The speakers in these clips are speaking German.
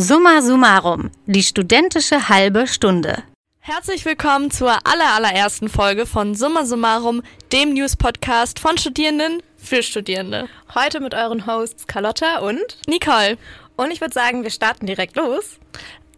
Summa summarum, die studentische halbe Stunde. Herzlich willkommen zur allerallerersten Folge von Summa summarum, dem News-Podcast von Studierenden für Studierende. Heute mit euren Hosts Carlotta und Nicole. Und ich würde sagen, wir starten direkt los.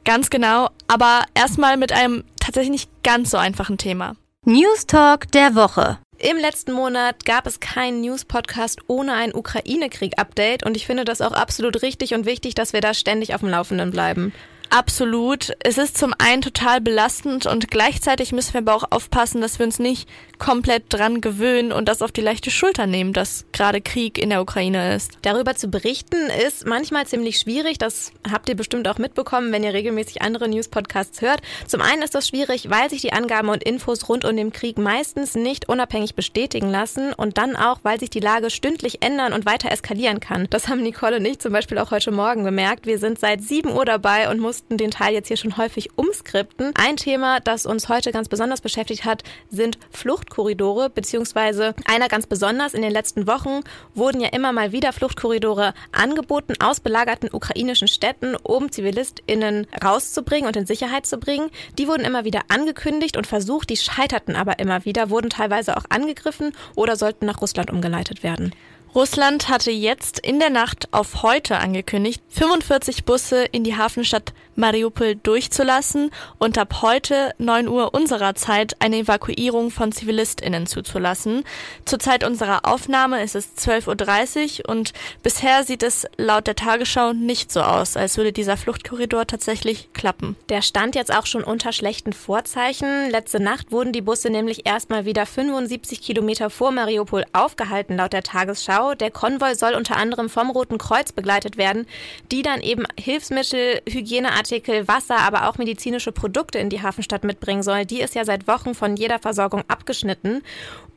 Ganz genau, aber erstmal mit einem tatsächlich nicht ganz so einfachen Thema. News Talk der Woche. Im letzten Monat gab es keinen News-Podcast ohne ein Ukraine-Krieg-Update und ich finde das auch absolut richtig und wichtig, dass wir da ständig auf dem Laufenden bleiben. Absolut. Es ist zum einen total belastend und gleichzeitig müssen wir aber auch aufpassen, dass wir uns nicht komplett dran gewöhnen und das auf die leichte Schulter nehmen, dass gerade Krieg in der Ukraine ist. Darüber zu berichten ist manchmal ziemlich schwierig. Das habt ihr bestimmt auch mitbekommen, wenn ihr regelmäßig andere News-Podcasts hört. Zum einen ist das schwierig, weil sich die Angaben und Infos rund um den Krieg meistens nicht unabhängig bestätigen lassen und dann auch, weil sich die Lage stündlich ändern und weiter eskalieren kann. Das haben Nicole und ich zum Beispiel auch heute Morgen gemerkt. Wir sind seit 7 Uhr dabei und mussten mussten den Teil jetzt hier schon häufig umskripten. Ein Thema, das uns heute ganz besonders beschäftigt hat, sind Fluchtkorridore, beziehungsweise einer ganz besonders. In den letzten Wochen wurden ja immer mal wieder Fluchtkorridore angeboten aus belagerten ukrainischen Städten, um ZivilistInnen rauszubringen und in Sicherheit zu bringen. Die wurden immer wieder angekündigt und versucht, die scheiterten aber immer wieder, wurden teilweise auch angegriffen oder sollten nach Russland umgeleitet werden. Russland hatte jetzt in der Nacht auf heute angekündigt, 45 Busse in die Hafenstadt Mariupol durchzulassen und ab heute 9 Uhr unserer Zeit eine Evakuierung von ZivilistInnen zuzulassen. Zur Zeit unserer Aufnahme ist es 12.30 Uhr und bisher sieht es laut der Tagesschau nicht so aus, als würde dieser Fluchtkorridor tatsächlich klappen. Der stand jetzt auch schon unter schlechten Vorzeichen. Letzte Nacht wurden die Busse nämlich erstmal wieder 75 Kilometer vor Mariupol aufgehalten, laut der Tagesschau. Moskau. Der Konvoi soll unter anderem vom Roten Kreuz begleitet werden, die dann eben Hilfsmittel, Hygieneartikel, Wasser, aber auch medizinische Produkte in die Hafenstadt mitbringen soll. Die ist ja seit Wochen von jeder Versorgung abgeschnitten.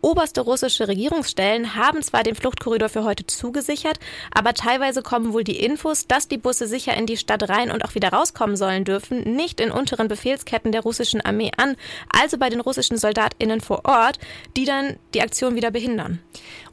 Oberste russische Regierungsstellen haben zwar den Fluchtkorridor für heute zugesichert, aber teilweise kommen wohl die Infos, dass die Busse sicher in die Stadt rein und auch wieder rauskommen sollen dürfen, nicht in unteren Befehlsketten der russischen Armee an, also bei den russischen Soldatinnen vor Ort, die dann die Aktion wieder behindern.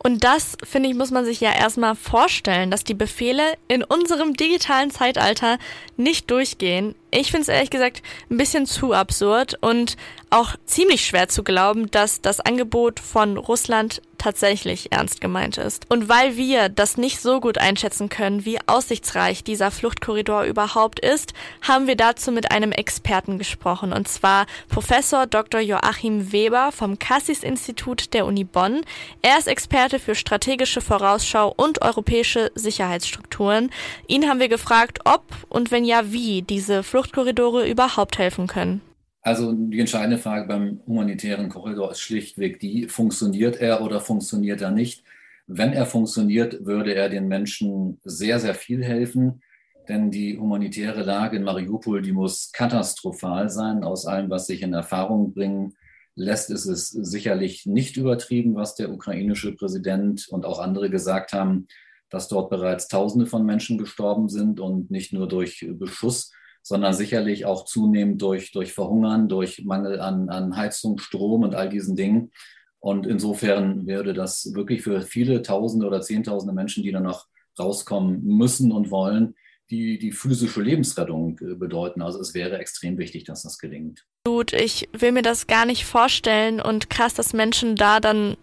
Und das, finde ich, muss man sich ja erstmal vorstellen, dass die Befehle in unserem digitalen Zeitalter nicht durchgehen. Ich finde es ehrlich gesagt ein bisschen zu absurd und auch ziemlich schwer zu glauben, dass das Angebot von Russland tatsächlich ernst gemeint ist. Und weil wir das nicht so gut einschätzen können, wie aussichtsreich dieser Fluchtkorridor überhaupt ist, haben wir dazu mit einem Experten gesprochen, und zwar Professor Dr. Joachim Weber vom Cassis-Institut der Uni Bonn. Er ist Experte für strategische Vorausschau und europäische Sicherheitsstrukturen. Ihn haben wir gefragt, ob und wenn ja, wie diese Fluchtkorridore überhaupt helfen können. Also die entscheidende Frage beim humanitären Korridor ist schlichtweg die, funktioniert er oder funktioniert er nicht? Wenn er funktioniert, würde er den Menschen sehr, sehr viel helfen, denn die humanitäre Lage in Mariupol, die muss katastrophal sein. Aus allem, was sich in Erfahrung bringen lässt, ist es sicherlich nicht übertrieben, was der ukrainische Präsident und auch andere gesagt haben, dass dort bereits Tausende von Menschen gestorben sind und nicht nur durch Beschuss, sondern sicherlich auch zunehmend durch, durch Verhungern, durch Mangel an, an Heizung, Strom und all diesen Dingen. Und insofern würde das wirklich für viele Tausende oder Zehntausende Menschen, die dann noch rauskommen müssen und wollen, die, die physische Lebensrettung äh, bedeuten. Also es wäre extrem wichtig, dass das gelingt. Gut, ich will mir das gar nicht vorstellen und krass, dass Menschen da dann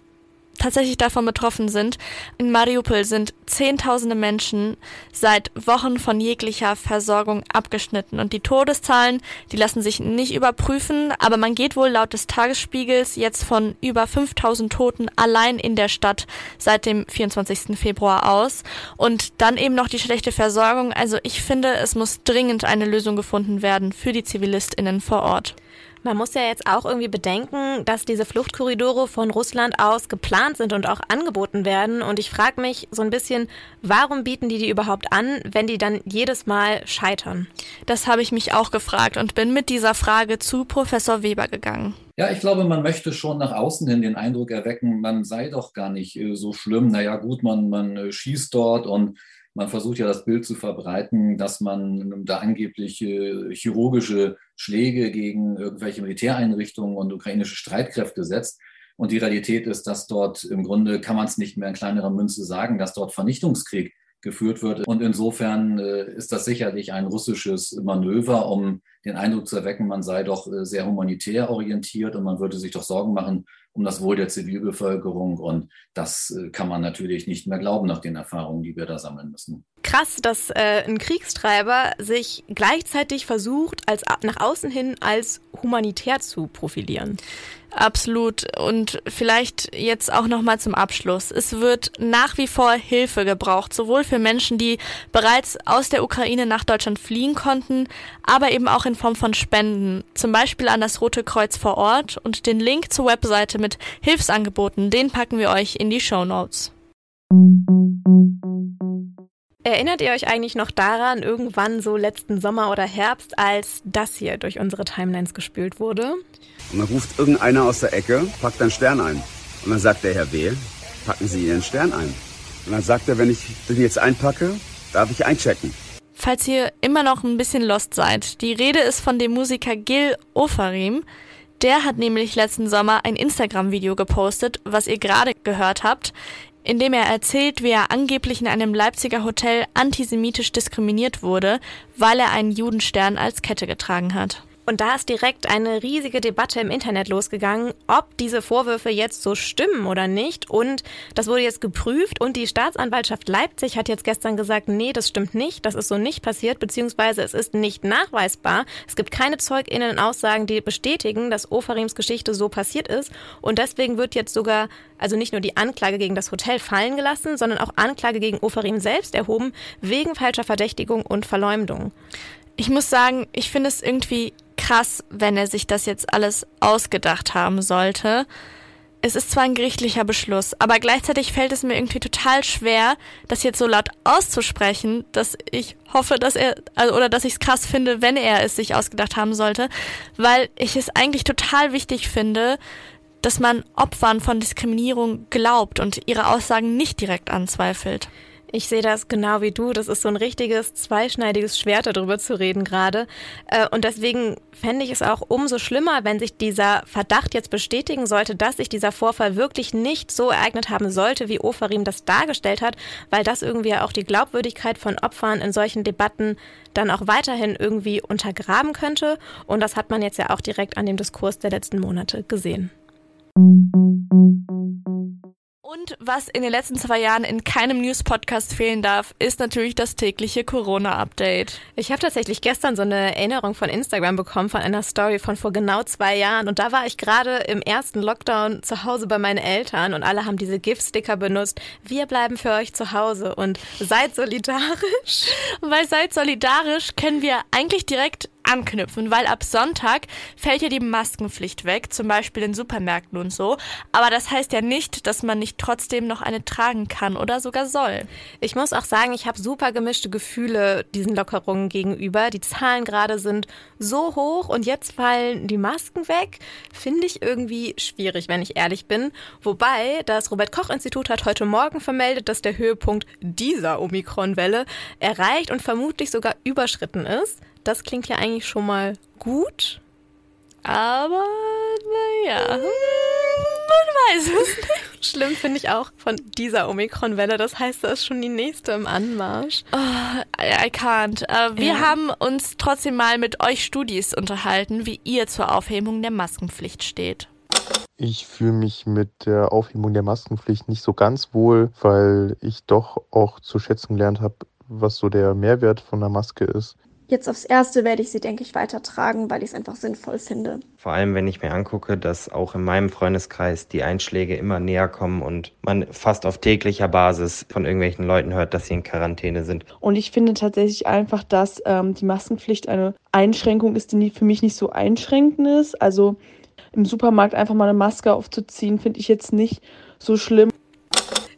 tatsächlich davon betroffen sind. In Mariupol sind Zehntausende Menschen seit Wochen von jeglicher Versorgung abgeschnitten und die Todeszahlen, die lassen sich nicht überprüfen, aber man geht wohl laut des Tagesspiegels jetzt von über 5000 Toten allein in der Stadt seit dem 24. Februar aus und dann eben noch die schlechte Versorgung. Also ich finde, es muss dringend eine Lösung gefunden werden für die Zivilistinnen vor Ort. Man muss ja jetzt auch irgendwie bedenken, dass diese Fluchtkorridore von Russland aus geplant sind und auch angeboten werden. Und ich frage mich so ein bisschen, warum bieten die die überhaupt an, wenn die dann jedes Mal scheitern? Das habe ich mich auch gefragt und bin mit dieser Frage zu Professor Weber gegangen. Ja, ich glaube, man möchte schon nach außen hin den Eindruck erwecken, man sei doch gar nicht äh, so schlimm. Naja, gut, man, man äh, schießt dort und man versucht ja das Bild zu verbreiten, dass man da angeblich äh, chirurgische Schläge gegen irgendwelche Militäreinrichtungen und ukrainische Streitkräfte setzt. Und die Realität ist, dass dort im Grunde kann man es nicht mehr in kleinerer Münze sagen, dass dort Vernichtungskrieg geführt wird. Und insofern äh, ist das sicherlich ein russisches Manöver, um den Eindruck zu erwecken, man sei doch äh, sehr humanitär orientiert und man würde sich doch Sorgen machen um das Wohl der Zivilbevölkerung. Und das äh, kann man natürlich nicht mehr glauben nach den Erfahrungen, die wir da sammeln müssen. Krass, dass äh, ein Kriegstreiber sich gleichzeitig versucht, als nach außen hin als humanitär zu profilieren. Absolut. Und vielleicht jetzt auch nochmal zum Abschluss. Es wird nach wie vor Hilfe gebraucht, sowohl für Menschen, die bereits aus der Ukraine nach Deutschland fliehen konnten, aber eben auch in Form von Spenden. Zum Beispiel an das Rote Kreuz vor Ort. Und den Link zur Webseite mit Hilfsangeboten, den packen wir euch in die Show Notes. Erinnert ihr euch eigentlich noch daran, irgendwann so letzten Sommer oder Herbst, als das hier durch unsere Timelines gespült wurde? Und dann ruft irgendeiner aus der Ecke, packt einen Stern ein. Und dann sagt der Herr W., packen Sie Ihren Stern ein. Und dann sagt er, wenn ich den jetzt einpacke, darf ich einchecken. Falls ihr immer noch ein bisschen lost seid, die Rede ist von dem Musiker Gil Ofarim. Der hat nämlich letzten Sommer ein Instagram-Video gepostet, was ihr gerade gehört habt, in dem er erzählt, wie er angeblich in einem Leipziger Hotel antisemitisch diskriminiert wurde, weil er einen Judenstern als Kette getragen hat. Und da ist direkt eine riesige Debatte im Internet losgegangen, ob diese Vorwürfe jetzt so stimmen oder nicht. Und das wurde jetzt geprüft und die Staatsanwaltschaft Leipzig hat jetzt gestern gesagt, nee, das stimmt nicht, das ist so nicht passiert, beziehungsweise es ist nicht nachweisbar. Es gibt keine ZeugInnen-Aussagen, die bestätigen, dass Ofarims Geschichte so passiert ist. Und deswegen wird jetzt sogar also nicht nur die Anklage gegen das Hotel fallen gelassen, sondern auch Anklage gegen Ofarim selbst erhoben, wegen falscher Verdächtigung und Verleumdung. Ich muss sagen, ich finde es irgendwie krass, wenn er sich das jetzt alles ausgedacht haben sollte. Es ist zwar ein gerichtlicher Beschluss, aber gleichzeitig fällt es mir irgendwie total schwer, das jetzt so laut auszusprechen, dass ich hoffe, dass er, also, oder dass ich es krass finde, wenn er es sich ausgedacht haben sollte, weil ich es eigentlich total wichtig finde, dass man Opfern von Diskriminierung glaubt und ihre Aussagen nicht direkt anzweifelt. Ich sehe das genau wie du. Das ist so ein richtiges zweischneidiges Schwert, darüber zu reden gerade. Äh, und deswegen fände ich es auch umso schlimmer, wenn sich dieser Verdacht jetzt bestätigen sollte, dass sich dieser Vorfall wirklich nicht so ereignet haben sollte, wie Ofarim das dargestellt hat, weil das irgendwie auch die Glaubwürdigkeit von Opfern in solchen Debatten dann auch weiterhin irgendwie untergraben könnte. Und das hat man jetzt ja auch direkt an dem Diskurs der letzten Monate gesehen. Und was in den letzten zwei Jahren in keinem News-Podcast fehlen darf, ist natürlich das tägliche Corona-Update. Ich habe tatsächlich gestern so eine Erinnerung von Instagram bekommen von einer Story von vor genau zwei Jahren. Und da war ich gerade im ersten Lockdown zu Hause bei meinen Eltern und alle haben diese GIF-Sticker benutzt. Wir bleiben für euch zu Hause und seid solidarisch. Weil seid solidarisch können wir eigentlich direkt anknüpfen, weil ab Sonntag fällt ja die Maskenpflicht weg, zum Beispiel in Supermärkten und so. Aber das heißt ja nicht, dass man nicht trotzdem noch eine tragen kann oder sogar soll. Ich muss auch sagen, ich habe super gemischte Gefühle diesen Lockerungen gegenüber. Die Zahlen gerade sind so hoch und jetzt fallen die Masken weg. Finde ich irgendwie schwierig, wenn ich ehrlich bin. Wobei das Robert Koch Institut hat heute Morgen vermeldet, dass der Höhepunkt dieser Omikron-Welle erreicht und vermutlich sogar überschritten ist. Das klingt ja eigentlich schon mal gut. Aber naja, man weiß es nicht. Schlimm finde ich auch von dieser Omikron-Welle. Das heißt, da ist schon die nächste im Anmarsch. Oh, I can't. Uh, wir ja. haben uns trotzdem mal mit euch Studis unterhalten, wie ihr zur Aufhebung der Maskenpflicht steht. Ich fühle mich mit der Aufhebung der Maskenpflicht nicht so ganz wohl, weil ich doch auch zu schätzen gelernt habe, was so der Mehrwert von der Maske ist. Jetzt aufs Erste werde ich sie, denke ich, weitertragen, weil ich es einfach sinnvoll finde. Vor allem, wenn ich mir angucke, dass auch in meinem Freundeskreis die Einschläge immer näher kommen und man fast auf täglicher Basis von irgendwelchen Leuten hört, dass sie in Quarantäne sind. Und ich finde tatsächlich einfach, dass ähm, die Maskenpflicht eine Einschränkung ist, die für mich nicht so einschränkend ist. Also im Supermarkt einfach mal eine Maske aufzuziehen, finde ich jetzt nicht so schlimm.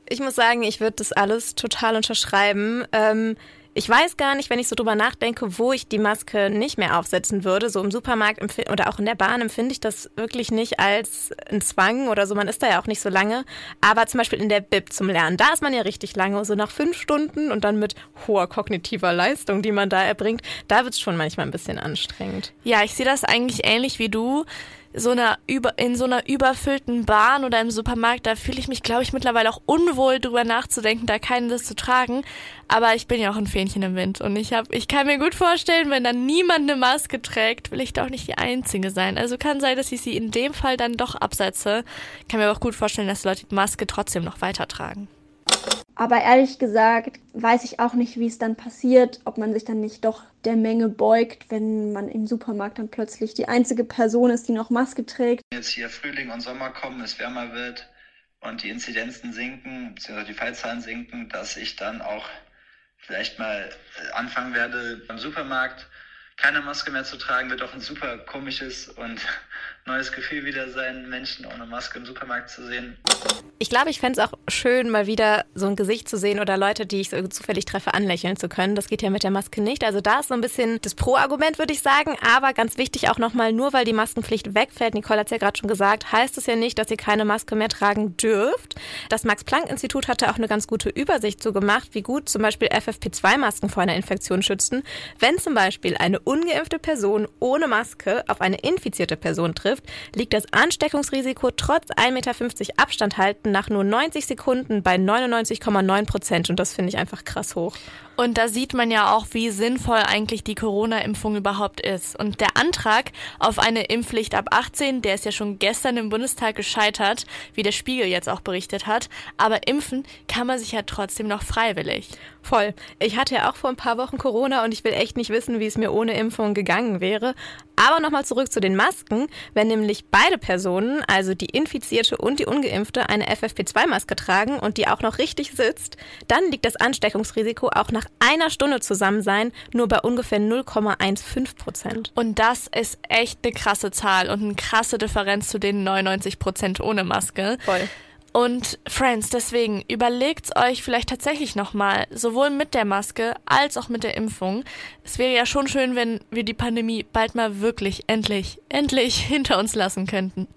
Ich muss sagen, ich würde das alles total unterschreiben. Ähm, ich weiß gar nicht, wenn ich so drüber nachdenke, wo ich die Maske nicht mehr aufsetzen würde. So im Supermarkt oder auch in der Bahn empfinde ich das wirklich nicht als ein Zwang oder so. Man ist da ja auch nicht so lange. Aber zum Beispiel in der Bib zum Lernen, da ist man ja richtig lange. So nach fünf Stunden und dann mit hoher kognitiver Leistung, die man da erbringt, da wird es schon manchmal ein bisschen anstrengend. Ja, ich sehe das eigentlich ähnlich wie du so einer über, in so einer überfüllten Bahn oder im Supermarkt, da fühle ich mich, glaube ich, mittlerweile auch unwohl drüber nachzudenken, da keines zu tragen. Aber ich bin ja auch ein Fähnchen im Wind und ich habe, ich kann mir gut vorstellen, wenn dann niemand eine Maske trägt, will ich doch nicht die Einzige sein. Also kann sein, dass ich sie in dem Fall dann doch absetze. Kann mir aber auch gut vorstellen, dass Leute die Maske trotzdem noch weitertragen. Aber ehrlich gesagt weiß ich auch nicht, wie es dann passiert, ob man sich dann nicht doch der Menge beugt, wenn man im Supermarkt dann plötzlich die einzige Person ist, die noch Maske trägt. Jetzt hier Frühling und Sommer kommen, es wärmer wird und die Inzidenzen sinken, beziehungsweise die Fallzahlen sinken, dass ich dann auch vielleicht mal anfangen werde beim Supermarkt keine Maske mehr zu tragen, wird auch ein super komisches und neues Gefühl wieder sein, Menschen ohne Maske im Supermarkt zu sehen. Ich glaube, ich fände es auch schön, mal wieder so ein Gesicht zu sehen oder Leute, die ich so zufällig treffe, anlächeln zu können. Das geht ja mit der Maske nicht. Also da ist so ein bisschen das Pro-Argument, würde ich sagen. Aber ganz wichtig auch nochmal, nur weil die Maskenpflicht wegfällt, Nicole hat es ja gerade schon gesagt, heißt es ja nicht, dass ihr keine Maske mehr tragen dürft. Das Max-Planck-Institut hatte auch eine ganz gute Übersicht so gemacht, wie gut zum Beispiel FFP2-Masken vor einer Infektion schützen. Wenn zum Beispiel eine ungeimpfte Person ohne Maske auf eine infizierte Person trifft, liegt das Ansteckungsrisiko trotz 1,50 Meter Abstand halten nach nur 90 Sekunden bei 99,9 Prozent. Und das finde ich einfach krass hoch. Und da sieht man ja auch, wie sinnvoll eigentlich die Corona-Impfung überhaupt ist. Und der Antrag auf eine Impfpflicht ab 18, der ist ja schon gestern im Bundestag gescheitert, wie der Spiegel jetzt auch berichtet hat. Aber impfen kann man sich ja trotzdem noch freiwillig. Voll. Ich hatte ja auch vor ein paar Wochen Corona und ich will echt nicht wissen, wie es mir ohne Impfung gegangen wäre. Aber nochmal zurück zu den Masken. Wenn nämlich beide Personen, also die Infizierte und die Ungeimpfte, eine FFP2-Maske tragen und die auch noch richtig sitzt, dann liegt das Ansteckungsrisiko auch nach einer Stunde zusammen sein nur bei ungefähr 0,15 Prozent. Und das ist echt eine krasse Zahl und eine krasse Differenz zu den 99 Prozent ohne Maske. Voll. Und Friends, deswegen überlegt's euch vielleicht tatsächlich nochmal, sowohl mit der Maske als auch mit der Impfung. Es wäre ja schon schön, wenn wir die Pandemie bald mal wirklich, endlich, endlich hinter uns lassen könnten.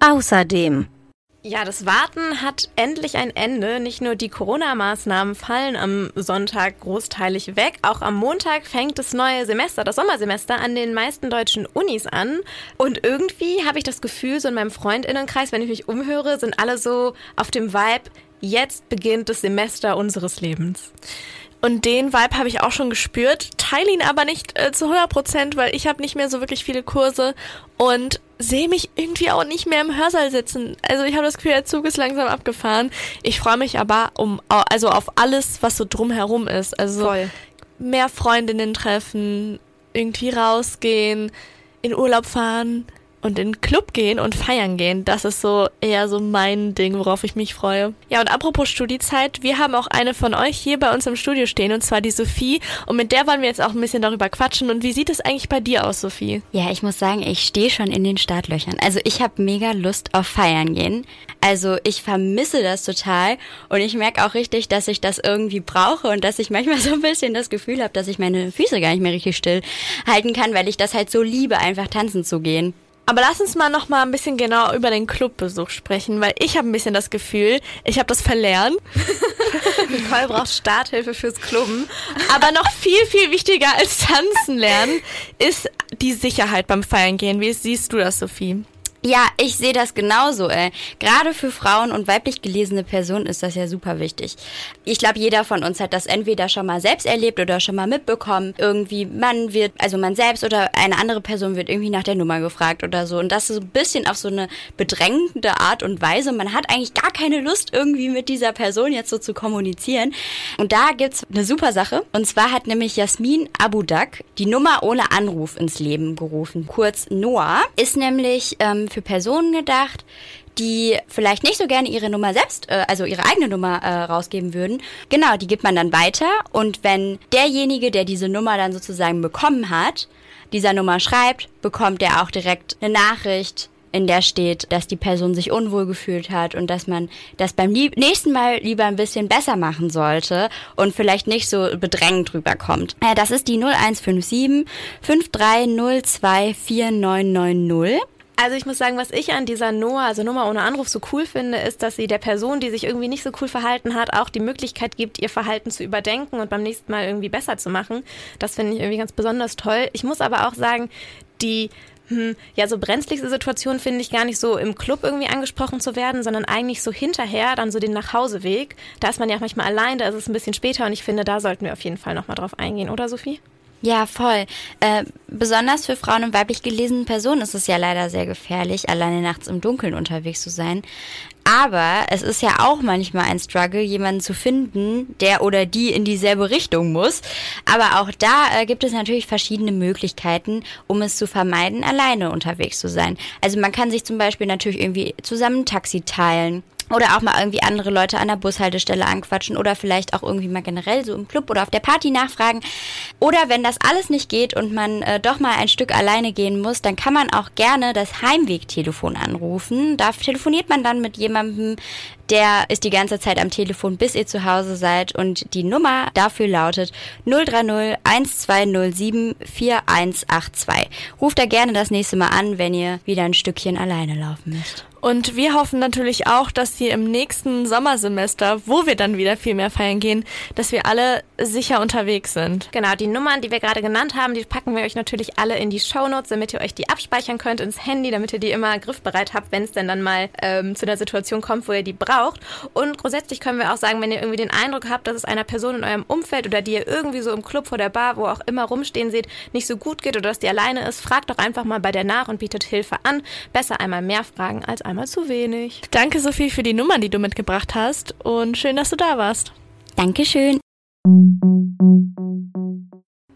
Außerdem ja, das Warten hat endlich ein Ende. Nicht nur die Corona-Maßnahmen fallen am Sonntag großteilig weg, auch am Montag fängt das neue Semester, das Sommersemester an den meisten deutschen Unis an. Und irgendwie habe ich das Gefühl, so in meinem Freundinnenkreis, wenn ich mich umhöre, sind alle so auf dem Vibe, jetzt beginnt das Semester unseres Lebens. Und den Vibe habe ich auch schon gespürt, teile ihn aber nicht äh, zu 100 Prozent, weil ich habe nicht mehr so wirklich viele Kurse und sehe mich irgendwie auch nicht mehr im Hörsaal sitzen. Also ich habe das Gefühl, der Zug ist langsam abgefahren. Ich freue mich aber um also auf alles, was so drumherum ist. Also Voll. mehr Freundinnen treffen, irgendwie rausgehen, in Urlaub fahren, und in den Club gehen und feiern gehen, das ist so eher so mein Ding, worauf ich mich freue. Ja, und apropos Studiezeit, wir haben auch eine von euch hier bei uns im Studio stehen, und zwar die Sophie. Und mit der wollen wir jetzt auch ein bisschen darüber quatschen. Und wie sieht es eigentlich bei dir aus, Sophie? Ja, ich muss sagen, ich stehe schon in den Startlöchern. Also ich habe mega Lust auf Feiern gehen. Also ich vermisse das total und ich merke auch richtig, dass ich das irgendwie brauche und dass ich manchmal so ein bisschen das Gefühl habe, dass ich meine Füße gar nicht mehr richtig still halten kann, weil ich das halt so liebe, einfach tanzen zu gehen. Aber lass uns mal noch mal ein bisschen genau über den Clubbesuch sprechen, weil ich habe ein bisschen das Gefühl, ich habe das verlernt. Nicole braucht Starthilfe fürs Klubben. Aber noch viel, viel wichtiger als tanzen lernen ist die Sicherheit beim Feiern gehen. Wie siehst du das, Sophie? Ja, ich sehe das genauso. Ey. Gerade für Frauen und weiblich gelesene Personen ist das ja super wichtig. Ich glaube, jeder von uns hat das entweder schon mal selbst erlebt oder schon mal mitbekommen. Irgendwie, man wird, also man selbst oder eine andere Person wird irgendwie nach der Nummer gefragt oder so. Und das ist so ein bisschen auf so eine bedrängende Art und Weise. Man hat eigentlich gar keine Lust, irgendwie mit dieser Person jetzt so zu kommunizieren. Und da gibt's eine super Sache. Und zwar hat nämlich Jasmin Abudak die Nummer ohne Anruf ins Leben gerufen. Kurz Noah. Ist nämlich ähm, für Personen gedacht, die vielleicht nicht so gerne ihre Nummer selbst, äh, also ihre eigene Nummer äh, rausgeben würden. Genau, die gibt man dann weiter und wenn derjenige, der diese Nummer dann sozusagen bekommen hat, dieser Nummer schreibt, bekommt er auch direkt eine Nachricht, in der steht, dass die Person sich unwohl gefühlt hat und dass man das beim nächsten Mal lieber ein bisschen besser machen sollte und vielleicht nicht so bedrängend rüberkommt. Äh, das ist die 0157 5302 4990. Also ich muss sagen, was ich an dieser Noah, also Nummer ohne Anruf, so cool finde, ist, dass sie der Person, die sich irgendwie nicht so cool verhalten hat, auch die Möglichkeit gibt, ihr Verhalten zu überdenken und beim nächsten Mal irgendwie besser zu machen. Das finde ich irgendwie ganz besonders toll. Ich muss aber auch sagen, die hm, ja, so brenzligste Situation finde ich gar nicht so im Club irgendwie angesprochen zu werden, sondern eigentlich so hinterher, dann so den Nachhauseweg. Da ist man ja manchmal allein, da ist es ein bisschen später und ich finde, da sollten wir auf jeden Fall nochmal drauf eingehen, oder Sophie? Ja, voll. Äh, besonders für Frauen und weiblich gelesene Personen ist es ja leider sehr gefährlich, alleine nachts im Dunkeln unterwegs zu sein. Aber es ist ja auch manchmal ein Struggle, jemanden zu finden, der oder die in dieselbe Richtung muss. Aber auch da äh, gibt es natürlich verschiedene Möglichkeiten, um es zu vermeiden, alleine unterwegs zu sein. Also man kann sich zum Beispiel natürlich irgendwie zusammen ein Taxi teilen oder auch mal irgendwie andere Leute an der Bushaltestelle anquatschen oder vielleicht auch irgendwie mal generell so im Club oder auf der Party nachfragen. Oder wenn das alles nicht geht und man äh, doch mal ein Stück alleine gehen muss, dann kann man auch gerne das Heimwegtelefon anrufen. Da telefoniert man dann mit jemandem, der ist die ganze Zeit am Telefon, bis ihr zu Hause seid. Und die Nummer dafür lautet 030 1207 4182. Ruft da gerne das nächste Mal an, wenn ihr wieder ein Stückchen alleine laufen müsst. Und wir hoffen natürlich auch, dass wir im nächsten Sommersemester, wo wir dann wieder viel mehr feiern gehen, dass wir alle sicher unterwegs sind. Genau, die Nummern, die wir gerade genannt haben, die packen wir euch natürlich alle in die Shownotes, damit ihr euch die abspeichern könnt ins Handy, damit ihr die immer griffbereit habt, wenn es denn dann mal ähm, zu einer Situation kommt, wo ihr die braucht. Und grundsätzlich können wir auch sagen, wenn ihr irgendwie den Eindruck habt, dass es einer Person in eurem Umfeld oder die ihr irgendwie so im Club vor der Bar, wo auch immer rumstehen seht, nicht so gut geht oder dass die alleine ist, fragt doch einfach mal bei der nach und bietet Hilfe an. Besser einmal mehr fragen als einmal zu wenig. Danke, Sophie, für die Nummern, die du mitgebracht hast und schön, dass du da warst. Dankeschön.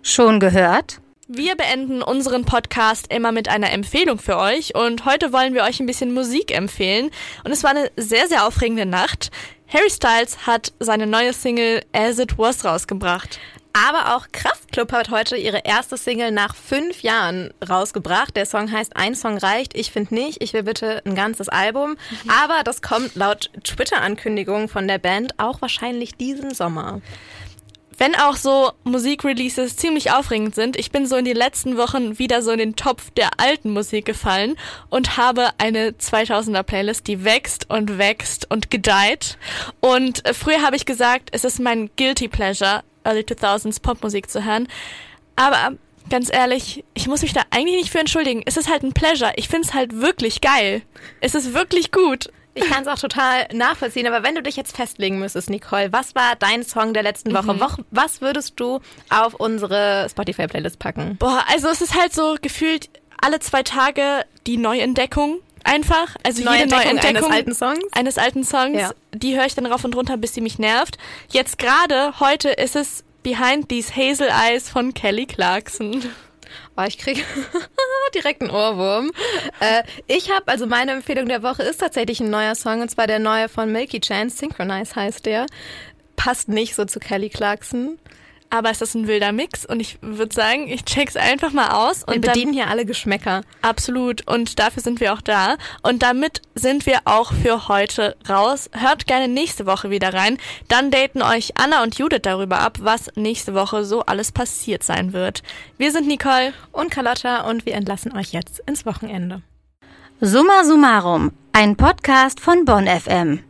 Schon gehört? Wir beenden unseren Podcast immer mit einer Empfehlung für euch und heute wollen wir euch ein bisschen Musik empfehlen und es war eine sehr, sehr aufregende Nacht. Harry Styles hat seine neue Single As It Was rausgebracht. Aber auch Kraftklub hat heute ihre erste Single nach fünf Jahren rausgebracht. Der Song heißt Ein Song reicht. Ich finde nicht. Ich will bitte ein ganzes Album. Aber das kommt laut Twitter-Ankündigung von der Band auch wahrscheinlich diesen Sommer. Wenn auch so Musikreleases ziemlich aufregend sind, ich bin so in den letzten Wochen wieder so in den Topf der alten Musik gefallen und habe eine 2000er Playlist, die wächst und wächst und gedeiht. Und äh, früher habe ich gesagt, es ist mein Guilty Pleasure, Early 2000s Popmusik zu hören. Aber ganz ehrlich, ich muss mich da eigentlich nicht für entschuldigen. Es ist halt ein Pleasure. Ich finde es halt wirklich geil. Es ist wirklich gut. Ich kann es auch total nachvollziehen, aber wenn du dich jetzt festlegen müsstest, Nicole, was war dein Song der letzten Woche? Mhm. Was würdest du auf unsere Spotify-Playlist packen? Boah, also es ist halt so gefühlt alle zwei Tage die Neuentdeckung einfach. Also jede Neuentdeckung Neuentdeckung eines alten Songs? Eines alten Songs. Ja. Die höre ich dann rauf und runter, bis sie mich nervt. Jetzt gerade, heute ist es Behind These Hazel Eyes von Kelly Clarkson. Oh, ich krieg direkt einen Ohrwurm. Äh, ich habe, also meine Empfehlung der Woche ist tatsächlich ein neuer Song, und zwar der neue von Milky Chance, Synchronize heißt der. Passt nicht so zu Kelly Clarkson. Aber es ist ein wilder Mix und ich würde sagen, ich check's einfach mal aus. Wir und bedienen hier alle Geschmäcker. Absolut. Und dafür sind wir auch da. Und damit sind wir auch für heute raus. Hört gerne nächste Woche wieder rein. Dann daten euch Anna und Judith darüber ab, was nächste Woche so alles passiert sein wird. Wir sind Nicole und Carlotta und wir entlassen euch jetzt ins Wochenende. Summa Summarum, ein Podcast von Bonn FM.